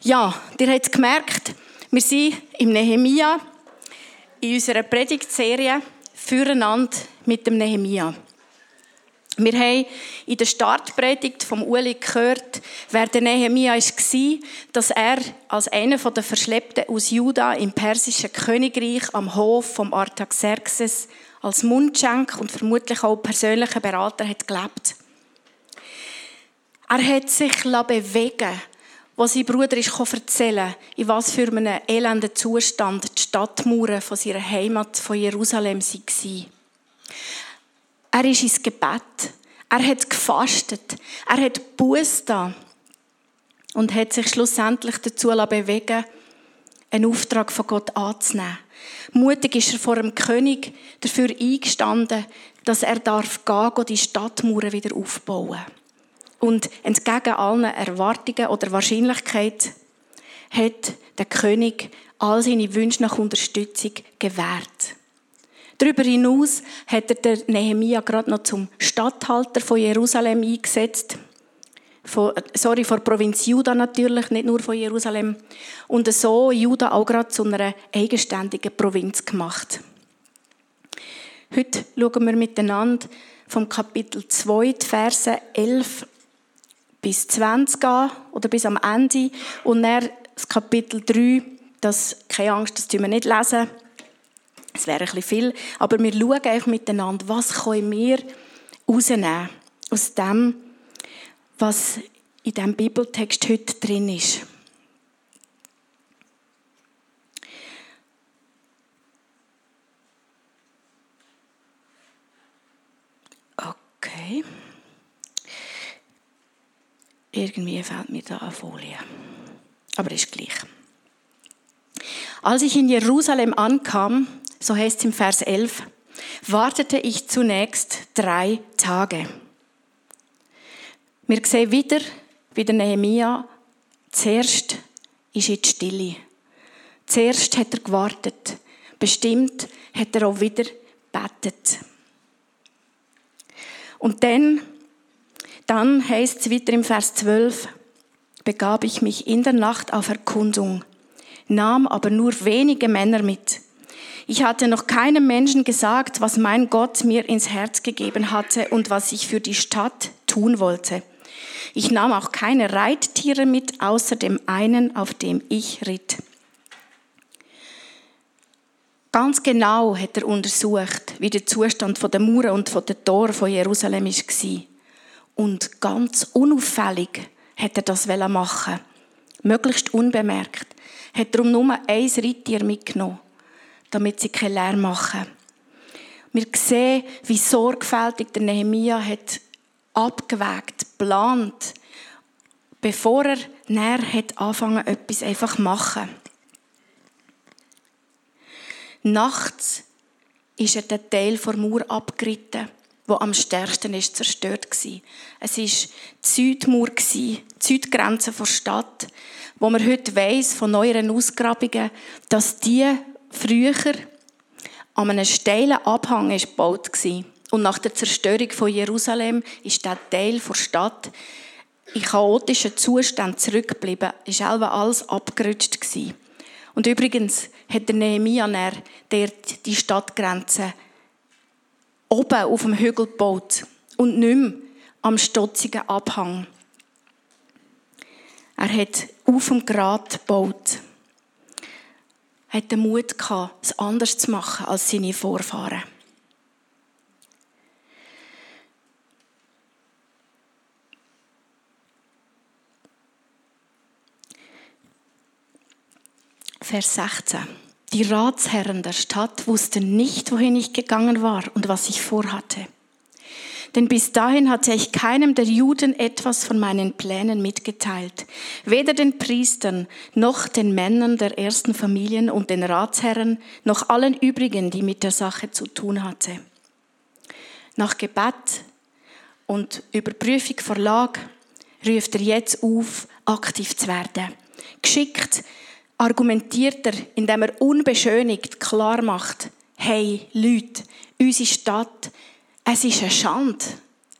Ja, ihr habt es gemerkt, wir sind im Nehemia in unserer Predigtserie füreinander mit dem Nehemia. Wir haben in der Startpredigt vom Uli gehört, wer der Nehemia war, dass er als einer der Verschleppten aus Juda im persischen Königreich am Hof vom Artaxerxes als Mundschenk und vermutlich auch persönlicher Berater hat gelebt. Er hat sich bewegen was sein Bruder ist erzählen in was für einem elenden Zustand die Stadtmauern von seiner Heimat von Jerusalem waren. Er ist ins Gebet. Er hat gefastet. Er hat Buß da und hat sich schlussendlich dazu bewegen, einen Auftrag von Gott anzunehmen. Mutig ist er vor dem König dafür eingestanden, dass er darf gehen, die Stadtmauern wieder aufbauen. Und entgegen allen Erwartungen oder Wahrscheinlichkeit hat der König all seine Wünsche nach Unterstützung gewährt. Darüber hinaus hat er den Nehemia gerade noch zum Statthalter von Jerusalem eingesetzt. Von, sorry, von Provinz Juda natürlich, nicht nur von Jerusalem. Und so Juda auch gerade zu einer eigenständigen Provinz gemacht. Heute schauen wir miteinander vom Kapitel 2, die Verse 11 bis 20 an oder bis am Ende. Und dann das Kapitel 3, das, keine Angst, das tun wir nicht lesen es wäre ein bisschen viel. Aber wir schauen einfach miteinander, was können wir rausnehmen aus dem, was in diesem Bibeltext heute drin ist. Okay. Irgendwie fehlt mir da eine Folie. Aber ist gleich. Als ich in Jerusalem ankam, so heißt es im Vers 11, wartete ich zunächst drei Tage. Wir sehen wieder, wie der Nehemia zuerst ist in die Stille. Zuerst hat er gewartet. Bestimmt hat er auch wieder betet. Und dann, dann heißt es weiter im Vers 12, begab ich mich in der Nacht auf Erkundung, nahm aber nur wenige Männer mit ich hatte noch keinem Menschen gesagt, was mein Gott mir ins Herz gegeben hatte und was ich für die Stadt tun wollte. Ich nahm auch keine Reittiere mit, außer dem einen, auf dem ich ritt. Ganz genau hat er untersucht, wie der Zustand der Mauern und der Tore von Jerusalem war. Und ganz unauffällig hat er das machen Möglichst unbemerkt. Hat darum nur ein Reittier mitgenommen damit sie keinen Lärm machen. Wir sehen, wie sorgfältig der Nehemia hat abgewägt, geplant, bevor er näher hat anfangen, etwas einfach zu machen. Nachts ist er den Teil der Mauer abgeritten, wo am stärksten ist zerstört war. Es war die Südmauer, die Südgrenze der Stadt, wo man heute weiss, von neueren Ausgrabungen, dass die früher an einem steilen Abhang gebaut Und nach der Zerstörung von Jerusalem ist der Teil der Stadt in chaotischen Zustand zurückgeblieben. Ist alles abgerutscht Und übrigens hat der Nehemia die Stadtgrenze oben auf dem Hügel gebaut und nicht mehr am stotzigen Abhang. Er hat auf dem Grat gebaut hat den Mut gehabt, es anders zu machen als seine Vorfahren. Vers 16. Die Ratsherren der Stadt wussten nicht, wohin ich gegangen war und was ich vorhatte. Denn bis dahin hatte ich keinem der Juden etwas von meinen Plänen mitgeteilt, weder den Priestern noch den Männern der ersten Familien und den Ratsherren, noch allen übrigen, die mit der Sache zu tun hatte. Nach Gebet und Überprüfung vor Lage ruft er jetzt auf, aktiv zu werden. Geschickt argumentiert er, indem er unbeschönigt klar macht, hey Leute, unsere Stadt es ist eine Schande.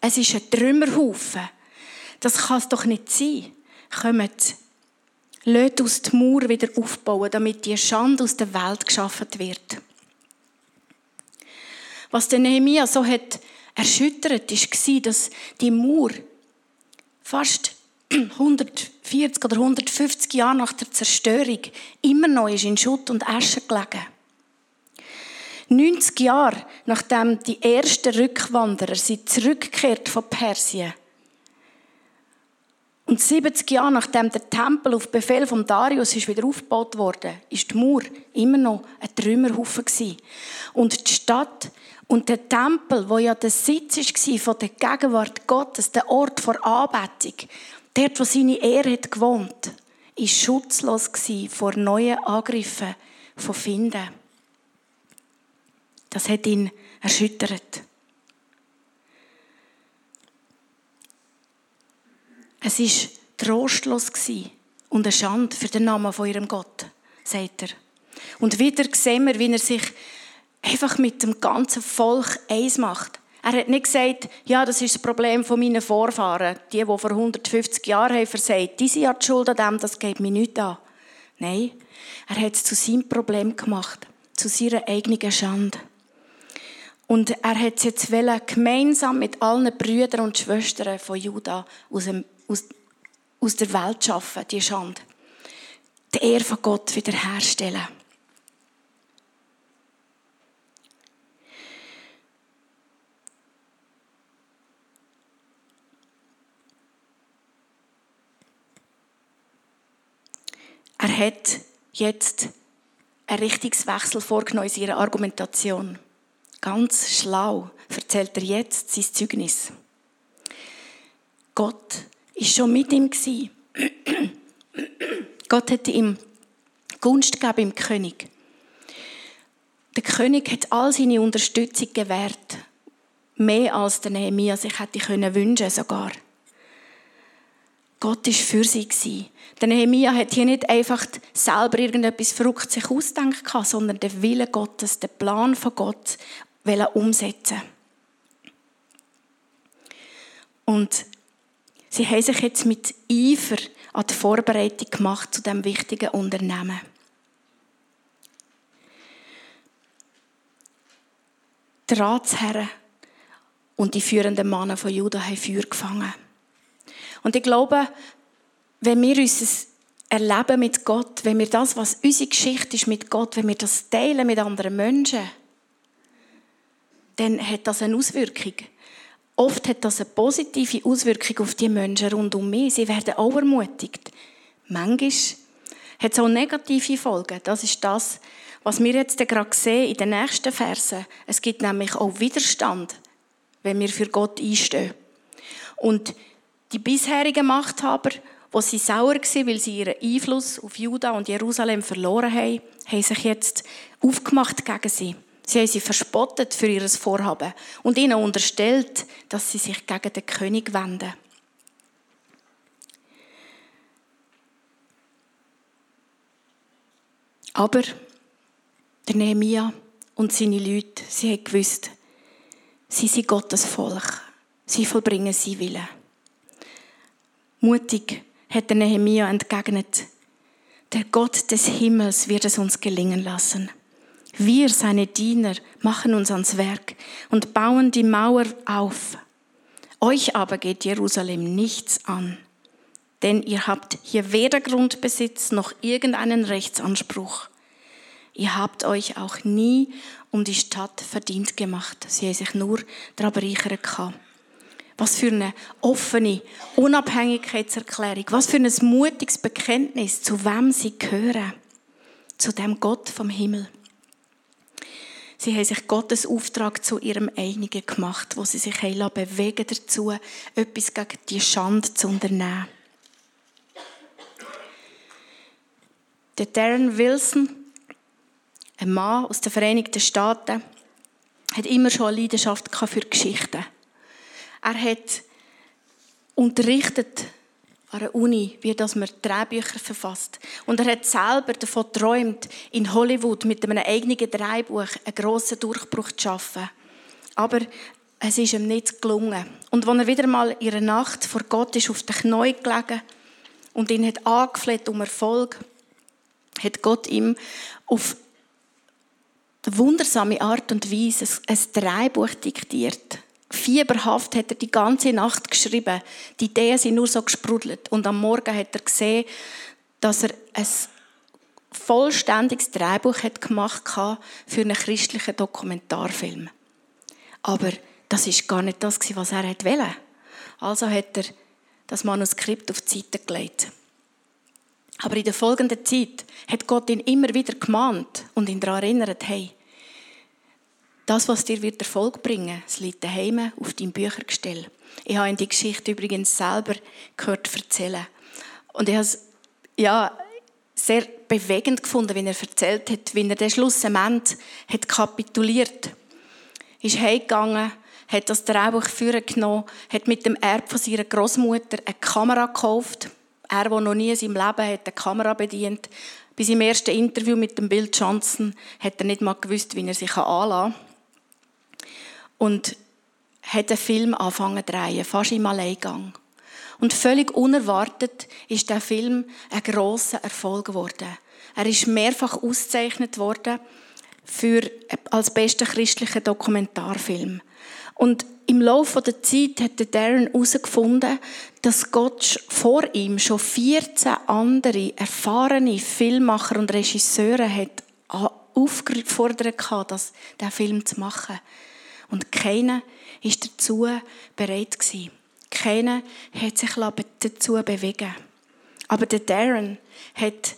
Es ist ein Trümmerhaufen. Das kann es doch nicht sein. Kommt, lasst aus die Mauer wieder aufbauen, damit die Schande aus der Welt geschaffen wird. Was der Nehemia so hat erschüttert, war, dass die Mauer fast 140 oder 150 Jahre nach der Zerstörung immer noch in Schutt und Asche gelegen. 90 Jahre nachdem die ersten Rückwanderer sind zurückgekehrt von Persien und 70 Jahre nachdem der Tempel auf Befehl von Darius ist wieder aufgebaut wurde, ist die Mauer immer noch ein Trümmerhaufen Und die Stadt und der Tempel, wo ja der Sitz war von der Gegenwart Gottes, der Ort vor Anbetung, dort, wo seine Ehre hat gewohnt, ist schutzlos vor neuen Angriffen von Finden. Das hat ihn erschüttert. Es war trostlos und eine Schande für den Namen von ihrem Gott, sagt er. Und wieder sehen wir, wie er sich einfach mit dem ganzen Volk eins macht. Er hat nicht gesagt, ja, das ist das Problem von meinen Vorfahren. Die, die vor 150 Jahren haben versagt, die sind ja die Schuld an dem, das geht mir nicht an. Nein, er hat es zu seinem Problem gemacht, zu seiner eigenen Schande. Und er hat es jetzt wollen, gemeinsam mit allen Brüdern und Schwestern von Juda aus, aus, aus der Welt schaffen, die Schande. Die Ehre von Gott wiederherstellen. Er hat jetzt einen Richtungswechsel vorgenommen in seiner Argumentation. Ganz schlau erzählt er jetzt sein Zeugnis. Gott ist schon mit ihm Gott hätte ihm Gunst gegeben im König. Der König hat all seine Unterstützung gewährt. Mehr als der Nehemiah sich hätte wünschen sogar. Gott ist für sie. Der Nehemiah hat hier nicht einfach selber irgendetwas verrückt sich ausdenken sondern den Wille Gottes, den Plan von Gott umsetzen. Und sie haben sich jetzt mit Eifer an die Vorbereitung gemacht zu dem wichtigen Unternehmen. Die Ratsherren und die führenden Männer von Juda haben Feuer gefangen. Und ich glaube, wenn wir unser Erleben mit Gott, wenn wir das, was unsere Geschichte ist mit Gott, wenn wir das teilen mit anderen Menschen, dann hat das eine Auswirkung. Oft hat das eine positive Auswirkung auf die Menschen rund um mich. Sie werden auch ermutigt. Manchmal hat es auch negative Folgen. Das ist das, was wir jetzt gerade sehen in den nächsten Versen. Es gibt nämlich auch Widerstand, wenn wir für Gott einstehen. Und die bisherigen Machthaber, wo sie sauer waren, weil sie ihren Einfluss auf Juda und Jerusalem verloren haben, haben sich jetzt aufgemacht gegen sie. Sie haben sie verspottet für ihr Vorhaben und ihnen unterstellt, dass sie sich gegen den König wenden. Aber der Nehemia und seine Leute, sie haben gewusst, sie sind Gottes Volk. Sie vollbringen sie Willen. Mutig hat der Nehemia entgegnet, der Gott des Himmels wird es uns gelingen lassen. Wir, seine Diener, machen uns ans Werk und bauen die Mauer auf. Euch aber geht Jerusalem nichts an, denn ihr habt hier weder Grundbesitz noch irgendeinen Rechtsanspruch. Ihr habt euch auch nie um die Stadt verdient gemacht. Sie haben sich nur daran bereichert Was für eine offene Unabhängigkeitserklärung. Was für ein mutiges Bekenntnis, zu wem sie gehören. Zu dem Gott vom Himmel. Sie haben sich Gottes Auftrag zu ihrem Einigen gemacht, wo sie sich bewegen dazu, etwas gegen die Schande zu unternehmen. Der Darren Wilson, ein Mann aus den Vereinigten Staaten, hat immer schon eine Leidenschaft für Geschichten. Er hat unterrichtet an der Uni, wie dass man Drehbücher verfasst. Und er hat selber davon geträumt, in Hollywood mit einem eigenen Drehbuch einen grossen Durchbruch zu schaffen. Aber es ist ihm nicht gelungen. Und als er wieder mal in einer Nacht vor Gott ist auf den Knien gelegen und ihn hat angefleht um Erfolg, hat Gott ihm auf wundersame Art und Weise ein Dreibuch diktiert. Fieberhaft hat er die ganze Nacht geschrieben. Die Ideen sind nur so gesprudelt. Und am Morgen hat er gesehen, dass er ein vollständiges Drehbuch hat gemacht für einen christlichen Dokumentarfilm. Aber das ist gar nicht das, was er wollte. Also hat er das Manuskript auf die Seite gelegt. Aber in der folgenden Zeit hat Gott ihn immer wieder gemahnt und ihn daran erinnert, hey, das, was dir wird Erfolg bringen es liegt daheim auf deinem Büchergestell. Ich habe die Geschichte übrigens selber gehört erzählen. Und ich habe es, ja, sehr bewegend gefunden, wie er erzählt hat, wie er den Schlussament hat kapituliert. Ist heimgegangen, hat das Drehbuch führen genommen, hat mit dem Erb von seiner Großmutter eine Kamera gekauft. Er, der noch nie in seinem Leben hat, eine Kamera bedient. Bei seinem ersten Interview mit dem Bill Johnson hat er nicht mal gewusst, wie er sich anlassen kann. Und hat einen Film angefangen zu drehen, fast im Alleingang. Und völlig unerwartet ist der Film ein grosser Erfolg geworden. Er ist mehrfach ausgezeichnet worden für, als bester christlicher Dokumentarfilm. Und im Laufe der Zeit hat Darren herausgefunden, dass Gott vor ihm schon 14 andere erfahrene Filmmacher und Regisseure hat aufgefordert hat, das, den Film zu machen. Und keiner ist dazu bereit. Keiner hat sich dazu bewegen Aber der Darren hat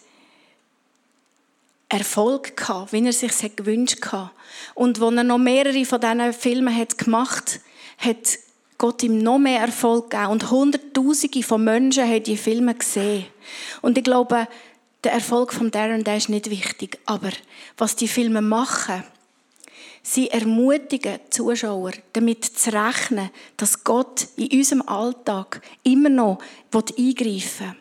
Erfolg gehabt, wie er sich gewünscht hat. Und als er noch mehrere von diesen Filmen hat gemacht hat, Gott ihm noch mehr Erfolg gegeben. Und Hunderttausende von Menschen haben die Filme gesehen. Und ich glaube, der Erfolg von Darren, der ist nicht wichtig. Aber was die Filme machen, sie ermutigen die Zuschauer, damit zu rechnen, dass Gott in unserem Alltag immer noch eingreifen will.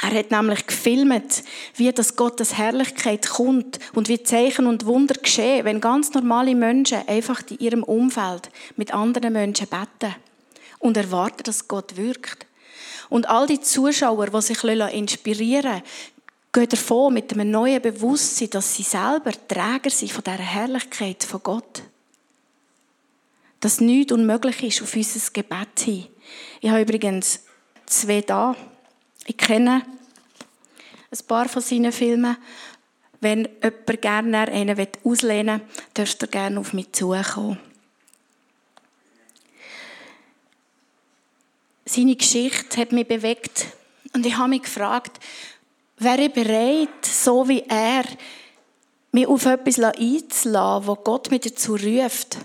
Er hat nämlich gefilmt, wie das Gottes Herrlichkeit kommt und wie Zeichen und Wunder geschehen, wenn ganz normale Menschen einfach in ihrem Umfeld mit anderen Menschen beten und erwarten, dass Gott wirkt. Und all die Zuschauer, die sich inspirieren gehen davon mit einem neuen Bewusstsein, dass sie selber Träger sind von dieser Herrlichkeit von Gott. Dass nichts unmöglich ist auf unser Gebet hin. Ich habe übrigens zwei da. Ich kenne ein paar von seinen Filmen. Wenn jemand gerne einen auslehnen will, dürft ihr gerne auf mich zukommen. Seine Geschichte hat mich bewegt und ich habe mich gefragt, wäre ich bereit, so wie er, mich auf etwas einzulassen, wo Gott mich dazu ruft.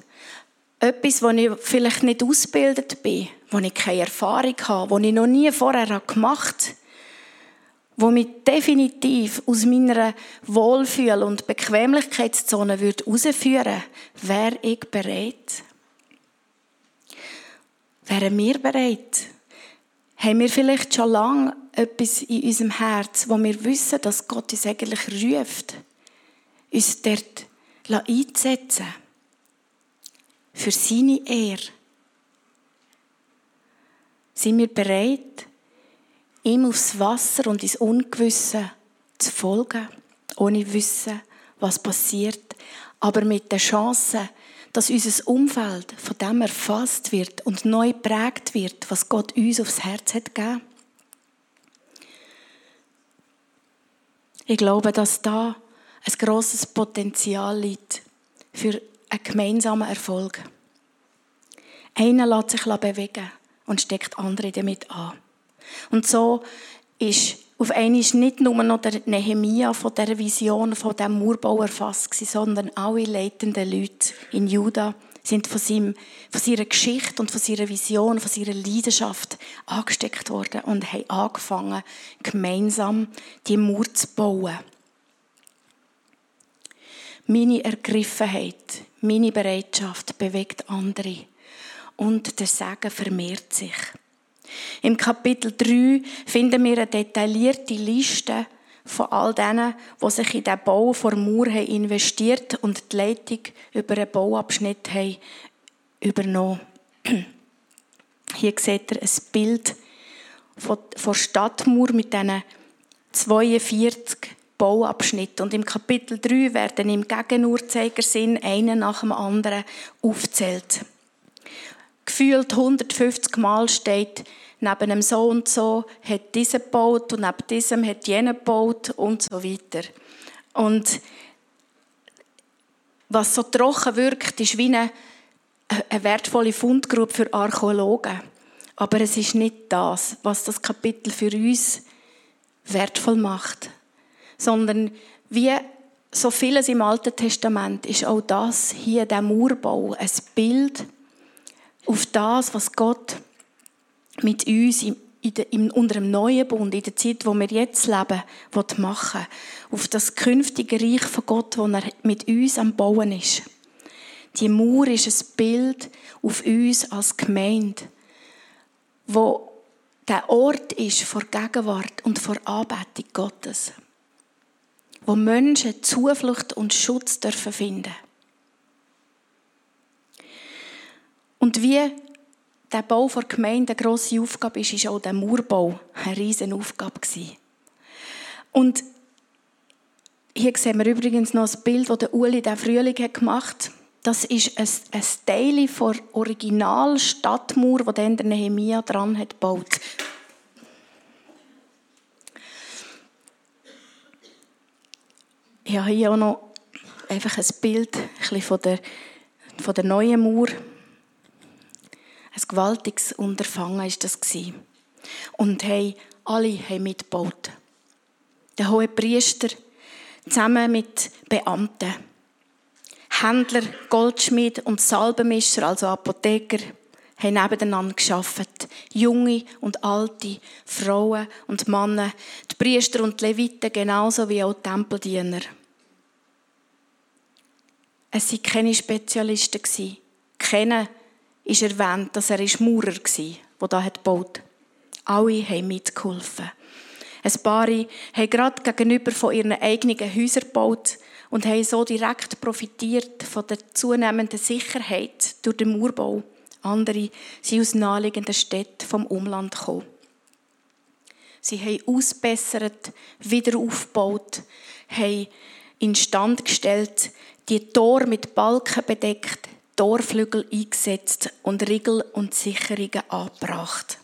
Etwas, wo ich vielleicht nicht ausgebildet bin, wo ich keine Erfahrung habe, wo ich noch nie vorher gemacht habe wo mich definitiv aus meiner Wohlfühl- und Bequemlichkeitszone herausführen würde, wäre ich bereit. Wären wir bereit? Haben wir vielleicht schon lange etwas in unserem Herz, wo wir wissen, dass Gott uns eigentlich ruft, uns dort einzusetzen? Für seine Ehre. Sind wir bereit, ihm aufs Wasser und ins Ungewisse zu folgen, ohne Wissen, was passiert, aber mit der Chance, dass unser Umfeld von dem erfasst wird und neu prägt wird, was Gott uns aufs Herz hat gegeben. Ich glaube, dass da ein grosses Potenzial liegt für einen gemeinsamen Erfolg. Einer lässt sich bewegen und steckt andere damit an. Und so ist auf einmal nicht nur noch der Nehemia von dieser Vision, von diesem Murbau erfasst sondern alle leitenden Leute in Juda sind von, seinem, von seiner Geschichte und von seiner Vision, von seiner Leidenschaft angesteckt worden und haben angefangen, gemeinsam die Mauer zu bauen. Meine Ergriffenheit, meine Bereitschaft bewegt andere und der Segen vermehrt sich. Im Kapitel 3 finden wir eine detaillierte Liste von all denen, die sich in den Bau vor Mauer investiert und die Leitung über einen Bauabschnitt haben übernommen. Hier seht ihr ein Bild von, von Stadtmauer mit diesen 42 Bauabschnitten. Und im Kapitel 3 werden im Gegenuhrzeigersinn einen nach dem anderen aufzählt. Gefühlt 150 Mal steht neben einem so und so hat dieser gebaut und neben diesem hat jener gebaut und so weiter. Und was so trocken wirkt, ist wie eine, eine wertvolle Fundgrube für Archäologen. Aber es ist nicht das, was das Kapitel für uns wertvoll macht, sondern wie so vieles im Alten Testament ist auch das hier der Mauerbau ein Bild auf das, was Gott mit uns in, in, unter dem neuen Bund, in der Zeit, wo wir jetzt leben, machen Auf das künftige Reich von Gott, wo er mit uns am Bauen ist. Die Mauer ist ein Bild auf uns als Gemeinde, wo der Ort ist vor Gegenwart und vor Anbetung Gottes. Wo Menschen Zuflucht und Schutz dürfen finden. Und wie der Bau der Gemeinde eine grosse Aufgabe ist, ist auch der Mauerbau eine riesige Aufgabe. Und hier sehen wir übrigens noch ein Bild, das Uli der Frühling gemacht hat. Das ist ein, ein Teil der Original Stadtmauer, die dann der Nehemia dran hat gebaut. Ich habe hier auch noch einfach ein Bild ein von, der, von der neuen Mauer. Ein gewaltiges Unterfangen war das. Und hey, alle haben mitgebaut. Der hohe Priester zusammen mit Beamten. Händler, Goldschmied und Salbenmischer, also Apotheker, haben nebeneinander geschafft. Junge und alte, Frauen und Männer, die Priester und die Leviten genauso wie auch die Tempeldiener. Es waren keine Spezialisten. Keiner ist erwähnt, dass er Maurer war, der da gebaut hat. Alle haben mitgeholfen. Ein paar haben gerade gegenüber von ihren eigenen Häusern gebaut und haben so direkt profitiert von der zunehmenden Sicherheit durch den Mauerbau. Andere sind aus naheliegenden Städten vom Umland gekommen. Sie haben ausbessert, wieder aufgebaut, haben instand gestellt, die Tor mit Balken bedeckt, Torflügel eingesetzt und Riegel und Sicherungen angebracht.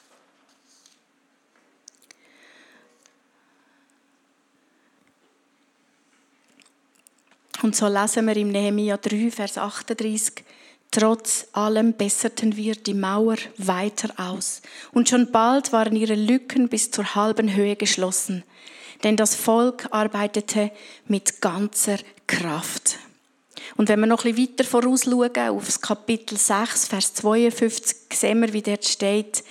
Und so lesen wir im Nehemiah 3, Vers 38, Trotz allem besserten wir die Mauer weiter aus. Und schon bald waren ihre Lücken bis zur halben Höhe geschlossen. Denn das Volk arbeitete mit ganzer Kraft. Und wenn wir noch ein bisschen weiter vorausschauen, auf das Kapitel 6, Vers 52, sehen wir, wie dort steht,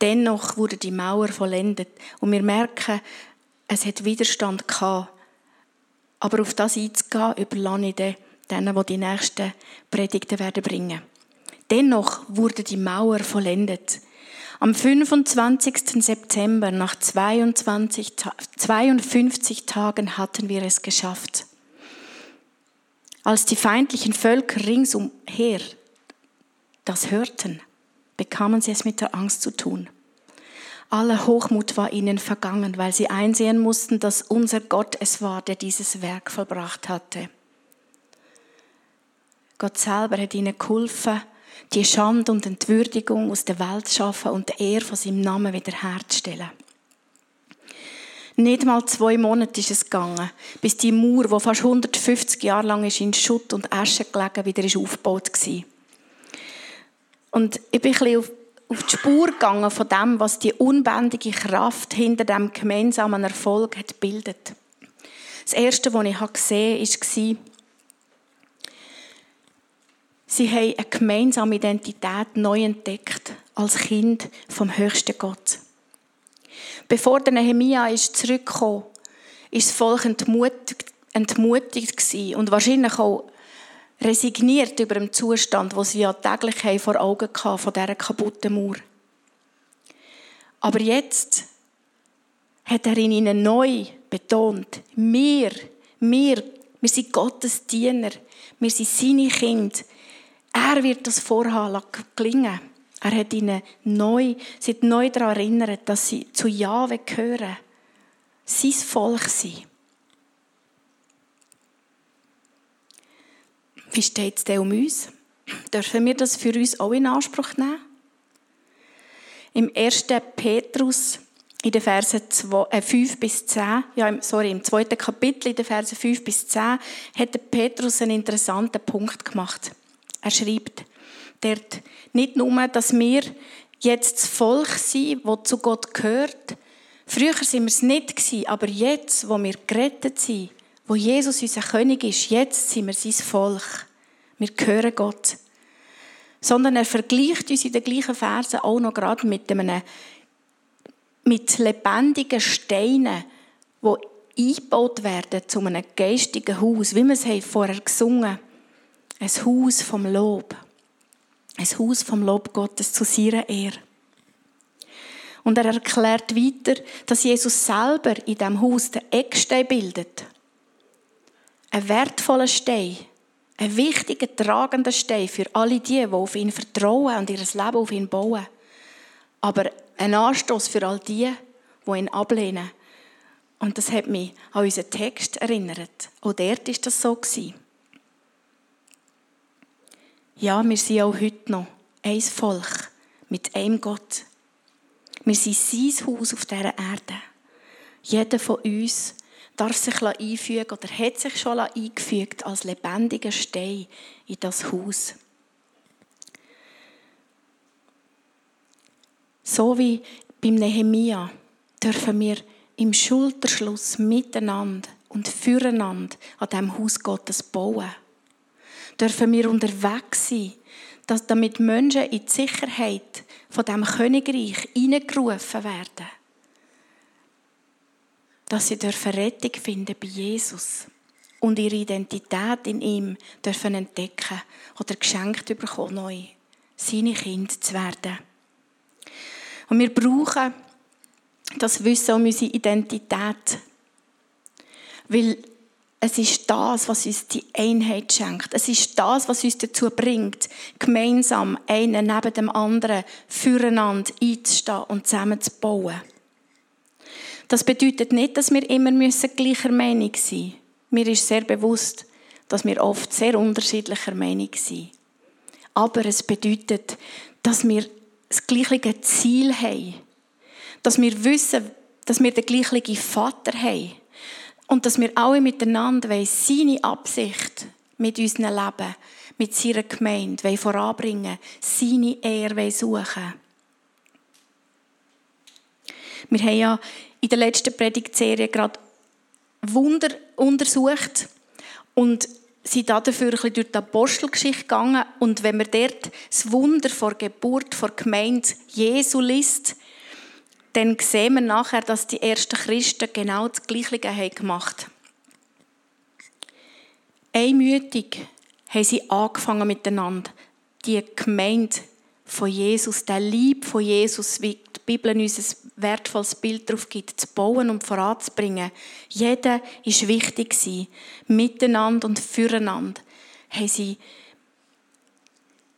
dennoch wurde die Mauer vollendet. Und wir merken, es hat Widerstand gehabt. Aber auf das einzugehen, überlasse ich denen, die die nächsten Predigten werden bringen. Dennoch wurde die Mauer vollendet. Am 25. September, nach 22, 52 Tagen, hatten wir es geschafft. Als die feindlichen Völker ringsumher das hörten, bekamen sie es mit der Angst zu tun. Aller Hochmut war ihnen vergangen, weil sie einsehen mussten, dass unser Gott es war, der dieses Werk vollbracht hatte. Gott selber hat ihnen geholfen, die Schande und Entwürdigung aus der Welt zu schaffen und die Ehre von seinem Namen wiederherzustellen. Nicht mal zwei Monate ist es gegangen, bis die Mauer, die fast 150 Jahre lang ist, in Schutt und Asche gelegen wieder ist aufgebaut war. Und ich bin ein bisschen auf, auf die Spur gegangen von dem, was die unbändige Kraft hinter dem gemeinsamen Erfolg hat bildet. Das erste, was ich gesehen habe, war, sie haben eine gemeinsame Identität neu entdeckt als Kind vom höchsten Gott. Bevor der Nehemia ist zurückgekommen, ist das Volk entmutigt, entmutigt und wahrscheinlich auch resigniert über den Zustand, wo sie ja täglich vor Augen hatten von dieser kaputten Mauer. Aber jetzt hat er in ihnen neu betont, wir, wir, wir sind Gottes Diener, wir sind seine Kinder. Er wird das Vorhaben gelingen. Er hat ihnen neu, sie neu daran erinnert, dass sie zu Jahwe gehören. Sein Volk sein. Wie steht es denn um uns? Dürfen wir das für uns auch in Anspruch nehmen? Im 1. Petrus, in den Versen 5 äh, bis 10, ja, sorry, im zweiten Kapitel, in den Versen 5 bis 10, hat Petrus einen interessanten Punkt gemacht. Er schreibt dort nicht nur, dass wir jetzt das Volk sind, das zu Gott gehört. Früher sind wir es nicht aber jetzt, wo wir gerettet sind, wo Jesus unser König ist, jetzt sind wir sein Volk. Wir gehören Gott. Sondern er vergleicht uns in den gleichen Versen auch noch gerade mit einem mit lebendigen Steinen, die eingebaut werden zu einem geistigen Haus, wie wir es vorher gesungen haben. Ein Haus vom Lob. Ein Haus vom Lob Gottes zu seiner Ehre. Und er erklärt weiter, dass Jesus selber in diesem Haus den Eckstein bildet. Ein wertvoller Stein. Ein wichtiger, tragender Stein für alle die, die auf ihn vertrauen und ihr Leben auf ihn bauen. Aber ein Anstoß für all die, die ihn ablehnen. Und das hat mich an unseren Text erinnert. Auch dort war das so. Ja, wir sind auch heute noch ein Volk mit einem Gott. Wir sind sein Haus auf dieser Erde. Jeder von uns darf sich einfügen oder hat sich schon eingefügt als lebendiger Stein in das Haus. So wie beim Nehemia dürfen wir im Schulterschluss miteinander und füreinander an dem Haus Gottes bauen dürfen wir unterwegs sein, dass damit Menschen in die Sicherheit von dem Königreich hineingerufen werden. Dass sie dürfen Rettung finden bei Jesus und ihre Identität in ihm dürfen entdecken oder geschenkt bekommen, neu seine Kinder zu werden. Und wir brauchen das Wissen um unsere Identität. Weil es ist das, was uns die Einheit schenkt. Es ist das, was uns dazu bringt, gemeinsam einen neben dem anderen füreinander einzustehen und zusammen zu bauen. Das bedeutet nicht, dass wir immer gleicher Meinung sein müssen. Mir ist sehr bewusst, dass wir oft sehr unterschiedlicher Meinung sind. Aber es bedeutet, dass wir das gleiche Ziel haben. Dass wir wissen, dass wir den gleichen Vater haben und dass wir alle miteinander seine Absicht mit unserem Leben, mit seiner Gemeinde voranbringen seine Ehre suchen Wir haben ja in der letzten Predigtserie gerade Wunder untersucht und sind dafür ein durch die Apostelgeschichte gegangen. Und wenn man dort das Wunder vor Geburt, vor Gemeinde Jesu liest, dann sehen wir nachher, dass die ersten Christen genau das Gleiche gemacht haben. Einmütig haben sie angefangen miteinander, die Gemeinde von Jesus, der Lieb von Jesus, wie die Bibel uns ein wertvolles Bild darauf gibt, zu bauen und voranzubringen. Jeder ist wichtig Miteinander und füreinander haben sie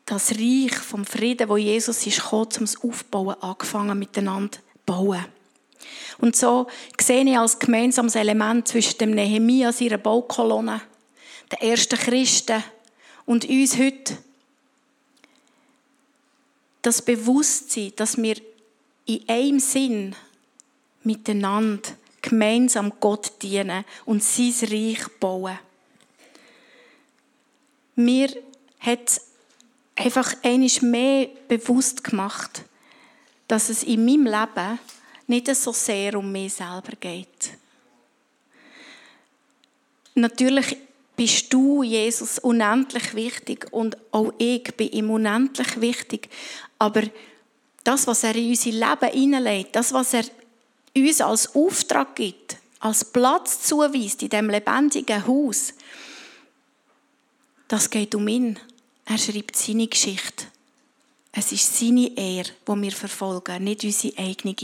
das Reich vom Frieden, wo Jesus ist gekommen, zum Aufbauen angefangen miteinander bauen. Und so sehe ich als gemeinsames Element zwischen dem Nehemia, ihrer Baukolonne, den ersten Christen und uns heute das Bewusstsein, dass wir in einem Sinn miteinander gemeinsam Gott dienen und sein Reich bauen. Mir hat einfach einiges mehr bewusst gemacht, dass es in meinem Leben nicht so sehr um mich selber geht. Natürlich bist du, Jesus, unendlich wichtig und auch ich bin ihm unendlich wichtig. Aber das, was er in unser Leben hineinlegt, das, was er uns als Auftrag gibt, als Platz zuweist in dem lebendigen Haus, das geht um ihn. Er schreibt seine Geschichte. Es ist seine Ehre, die wir verfolgen, nicht unsere eigene.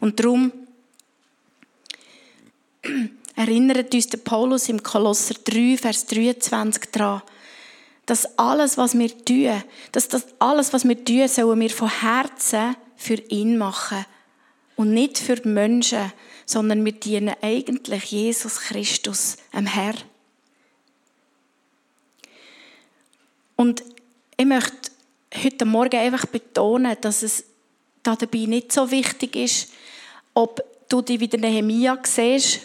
Und darum erinnert uns der Paulus im Kolosser 3, Vers 23 daran, dass alles, was wir tun, dass das alles, was wir tun, sollen wir von Herzen für ihn machen und nicht für Menschen, sondern wir dienen eigentlich Jesus Christus, dem Herr. Und ich möchte heute Morgen einfach betonen, dass es dabei nicht so wichtig ist, ob du dich wieder Nehemia siehst,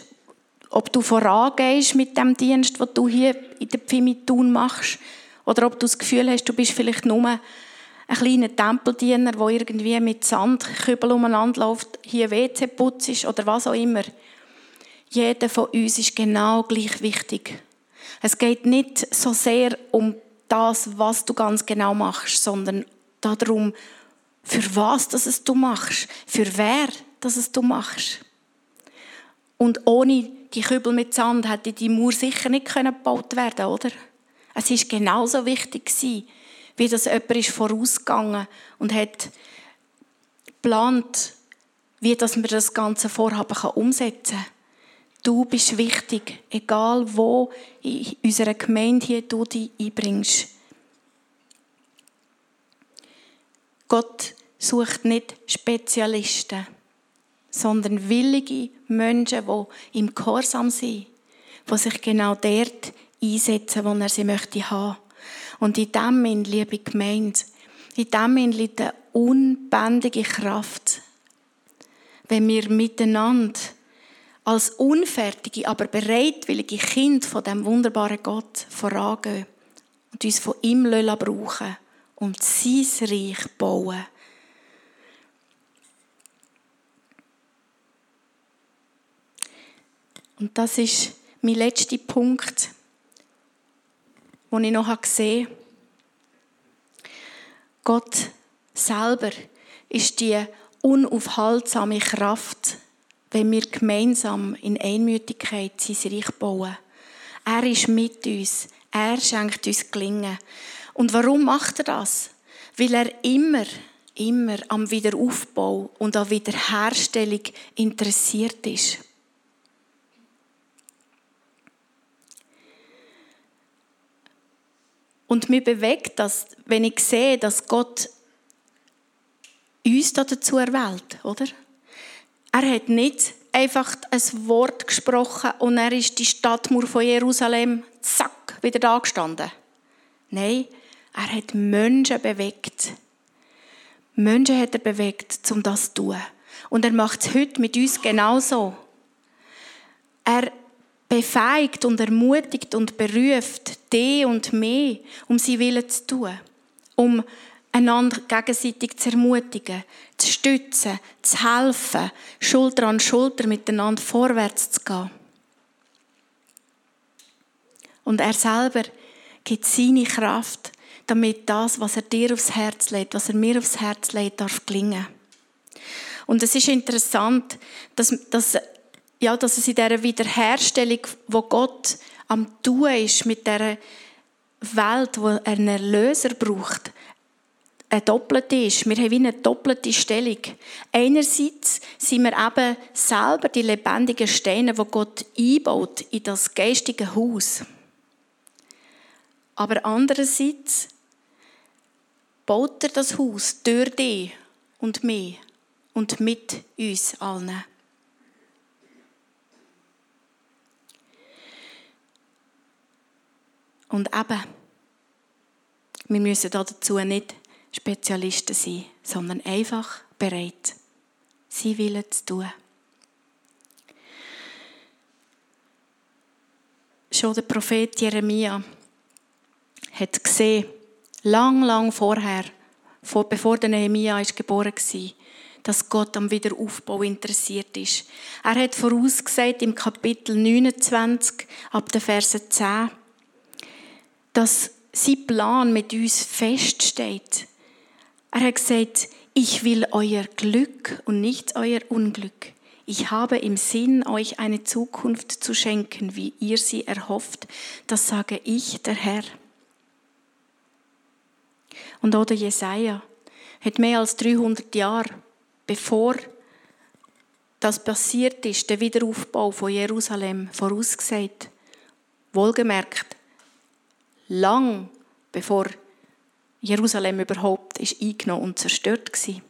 ob du vorangehst mit dem Dienst, den du hier in der Pfimitun machst, oder ob du das Gefühl hast, du bist vielleicht nur ein kleiner Tempeldiener, der irgendwie mit Sandkübel umeinander läuft, hier WC putzt oder was auch immer. Jeder von uns ist genau gleich wichtig. Es geht nicht so sehr um das, was du ganz genau machst, sondern darum, für was das es du machst, für wer das es du machst. Und ohne die Kübel mit Sand hätte die Mauer sicher nicht gebaut werden oder? Es ist genauso wichtig wie das jemand ist vorausgegangen und hat geplant, wie dass man das ganze Vorhaben umsetzen kann. Du bist wichtig, egal wo in unserer Gemeinde hier du dich einbringst. Gott sucht nicht Spezialisten, sondern willige Menschen, die im Gehorsam sind, die sich genau dort einsetzen, wo er sie möchte haben. Und in dem, liebe Gemeinde, in dem liegt eine unbändige Kraft, wenn wir miteinander als unfertige, aber bereitwillige Kind von dem wunderbaren Gott vorangehen und uns von ihm brauchen und sein Reich bauen. Und das ist mein letzter Punkt, den ich noch gesehen habe. Gott selber ist die unaufhaltsame Kraft, wenn wir gemeinsam in Einmütigkeit sein Reich bauen. Er ist mit uns. Er schenkt uns Gelingen. Und warum macht er das? Weil er immer, immer am Wiederaufbau und an Wiederherstellung interessiert ist. Und mir bewegt das, wenn ich sehe, dass Gott uns dazu erwählt, oder? Er hat nicht einfach ein Wort gesprochen und er ist die Stadtmauer von Jerusalem, zack, wieder da gestanden. Nein, er hat Menschen bewegt. Menschen hat er bewegt, um das zu tun. Und er macht es heute mit uns genauso. Er befeigt und ermutigt und beruft die und mich, um sie Willen zu tun. Um einander gegenseitig zu ermutigen, zu stützen, zu helfen, Schulter an Schulter miteinander vorwärts zu gehen. Und er selber gibt seine Kraft, damit das, was er dir aufs Herz legt, was er mir aufs Herz legt, darf gelingen. Und es ist interessant, dass, dass ja, dass es in dieser Wiederherstellung, wo Gott am tun ist mit dieser Welt, wo er einen Erlöser braucht, ein doppelt ist. Wir haben wie eine doppelte Stellung. Einerseits sind wir eben selber die lebendigen Steine, wo Gott einbaut in das geistige Haus. Aber andererseits baut er das Haus durch dich und mich und mit uns allen. Und eben, wir müssen dazu nicht Spezialisten sein, sondern einfach bereit, sie Willen zu tun. Schon der Prophet Jeremia hat gesehen, lang, lang vorher, bevor der Nehemia geboren war, dass Gott am Wiederaufbau interessiert ist. Er hat vorausgesagt im Kapitel 29 ab der Verse 10, dass sein Plan mit uns feststeht. Er hat gesagt, ich will euer Glück und nicht euer Unglück. Ich habe im Sinn, euch eine Zukunft zu schenken, wie ihr sie erhofft. Das sage ich, der Herr. Und oder Jesaja hat mehr als 300 Jahre bevor das passiert ist, der Wiederaufbau von Jerusalem vorausgesagt. Wohlgemerkt, lang bevor Jerusalem überhaupt ist eingenommen und zerstört war.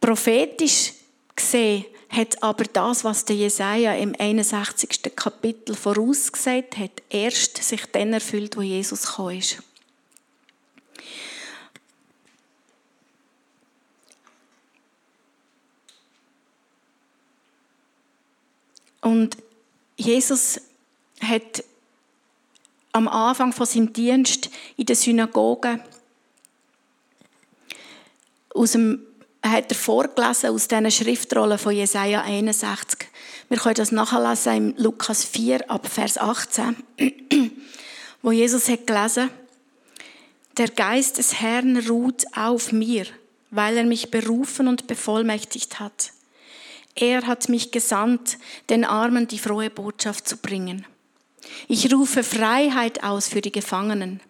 Prophetisch gesehen hat aber das, was der Jesaja im 61. Kapitel vorausgesagt hat, erst sich dann erfüllt, wo Jesus gekommen ist. Und Jesus hat am Anfang von seinem Dienst in der Synagoge aus dem hat er vorgelesen aus diesen Schriftrollen von Jesaja 61. Wir können das nachlesen im Lukas 4 ab Vers 18, wo Jesus hat gelesen, der Geist des Herrn ruht auf mir, weil er mich berufen und bevollmächtigt hat. Er hat mich gesandt, den Armen die frohe Botschaft zu bringen. Ich rufe Freiheit aus für die Gefangenen.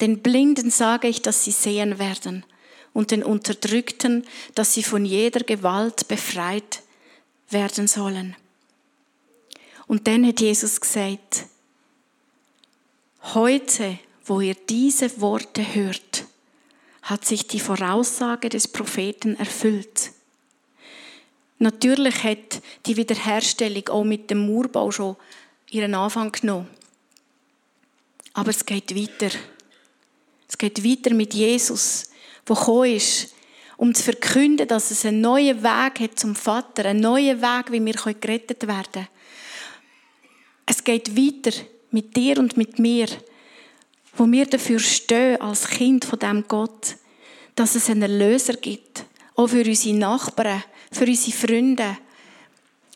Den Blinden sage ich, dass sie sehen werden und den Unterdrückten, dass sie von jeder Gewalt befreit werden sollen. Und dann hat Jesus gesagt, heute, wo ihr diese Worte hört, hat sich die Voraussage des Propheten erfüllt. Natürlich hat die Wiederherstellung auch mit dem Murbau schon ihren Anfang genommen. Aber es geht weiter. Es geht weiter mit Jesus, der gekommen ist, um zu verkünden, dass es einen neuen Weg hat zum Vater, einen neuen Weg, wie wir gerettet werden können. Es geht weiter mit dir und mit mir, wo wir dafür stehen, als Kind von dem Gott, dass es einen Erlöser gibt, auch für unsere Nachbarn, für unsere Freunde.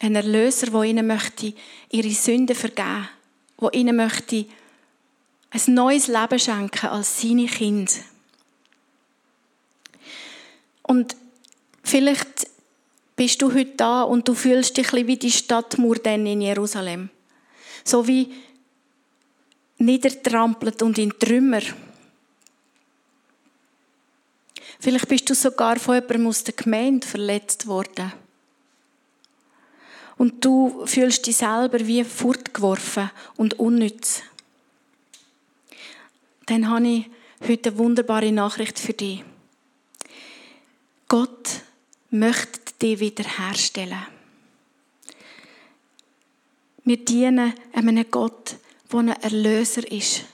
Ein Erlöser, der ihnen möchte ihre Sünden vergeben der ihnen möchte ein neues Leben schenken als seine Kinder. Und vielleicht bist du heute da und du fühlst dich wie die Stadtmauer dann in Jerusalem. So wie niedertrampelt und in Trümmer. Vielleicht bist du sogar von jemandem aus der Gemeinde verletzt worden. Und du fühlst dich selber wie fortgeworfen und unnütz. Dann habe ich heute eine wunderbare Nachricht für dich. Gott möchte dich wiederherstellen. Wir dienen einem Gott, der ein Erlöser ist.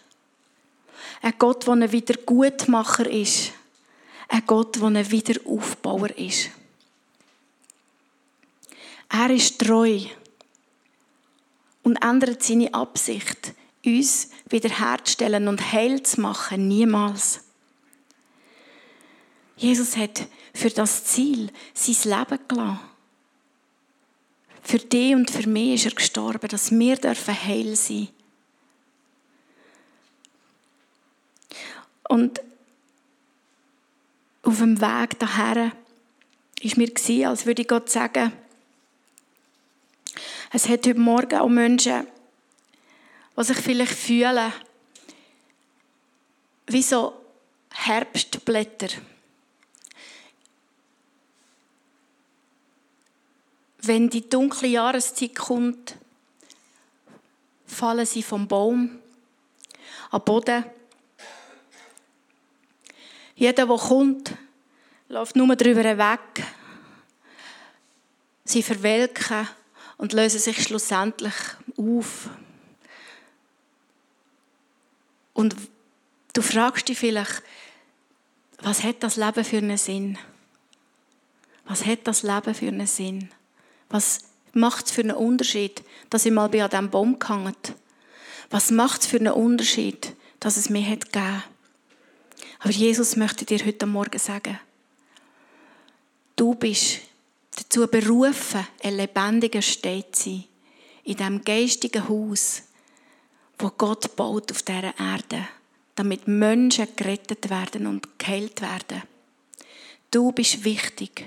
Ein Gott, der ein Wiedergutmacher ist. Ein Gott, der ein Wiederaufbauer ist. Er ist treu und ändert seine Absicht, uns wiederherzustellen und heil zu machen, niemals. Jesus hat für das Ziel sein Leben gelassen. Für dich und für mich ist er gestorben, dass wir dürfen heil sein Und auf dem Weg daher ist mir als würde Gott sagen, es hat heute Morgen auch Menschen, die sich vielleicht fühlen, wie so Herbstblätter. Wenn die dunkle Jahreszeit kommt, fallen sie vom Baum am Boden. Jeder, der kommt, läuft nur darüber weg. Sie verwelken und lösen sich schlussendlich auf. Und du fragst dich vielleicht, was hat das Leben für einen Sinn? Was hat das Leben für einen Sinn? Was macht es für einen Unterschied, dass ich mal bei an diesem Baum gehangen Was macht es für einen Unterschied, dass es mir hat gegeben Aber Jesus möchte dir heute Morgen sagen, du bist dazu berufen, ein lebendiger Stein zu sein, in diesem geistigen Haus, wo Gott baut auf dieser Erde, damit Menschen gerettet werden und geheilt werden. Du bist wichtig.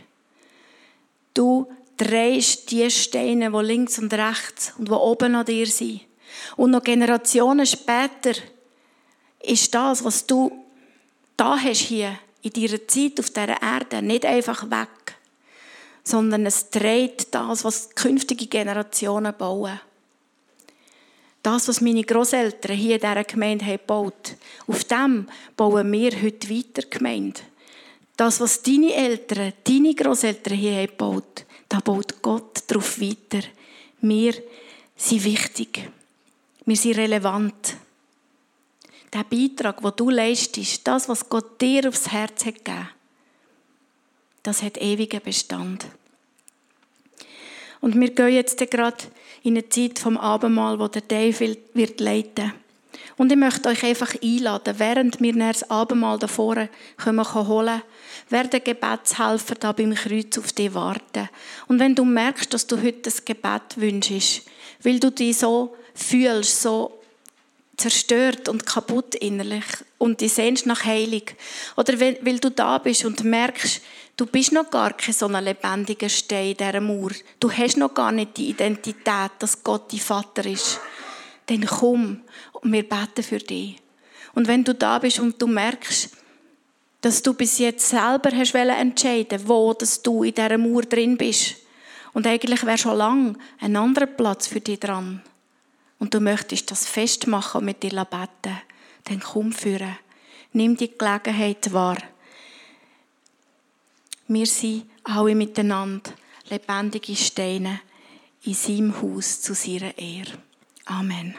Du drehst die Steine, die links und rechts und die oben an dir sind. Und noch Generationen später ist das, was du da hast hier in deiner Zeit auf dieser Erde, nicht einfach weg, sondern es dreht das, was künftige Generationen bauen. Das, was meine Großeltern hier in dieser Gemeinde haben gebaut, auf dem bauen wir heute weiter Gemeinde. Das, was deine Eltern, deine Großeltern hier haben gebaut, da baut Gott darauf weiter. Wir sind wichtig. Wir sind relevant. Der Beitrag, den du leistest, das, was Gott dir aufs Herz hat gegeben, das hat ewigen Bestand. Und wir gehen jetzt gerade in eine Zeit vom Abendmahl, wo der Dave wird leiten. Und ich möchte euch einfach einladen, während wir das Abendmahl da vorne holen werden Gebetshelfer da beim Kreuz auf dich warten. Und wenn du merkst, dass du heute das Gebet wünschst, weil du dich so fühlst, so zerstört und kaputt innerlich und die sehnst nach Heilung. Oder weil du da bist und merkst, du bist noch gar kein so ein lebendiger Stein in dieser Mauer. Du hast noch gar nicht die Identität, dass Gott dein Vater ist. Dann komm und wir beten für dich. Und wenn du da bist und du merkst, dass du bis jetzt selber hast entscheiden wo dass du in dieser Mauer drin bist. Und eigentlich wäre schon lange ein anderer Platz für dich dran und du möchtest das festmachen mit dir beten, dann komm führen. Nimm die Gelegenheit wahr. Wir sind alle miteinander lebendige Steine in seinem Haus zu seiner Ehre. Amen.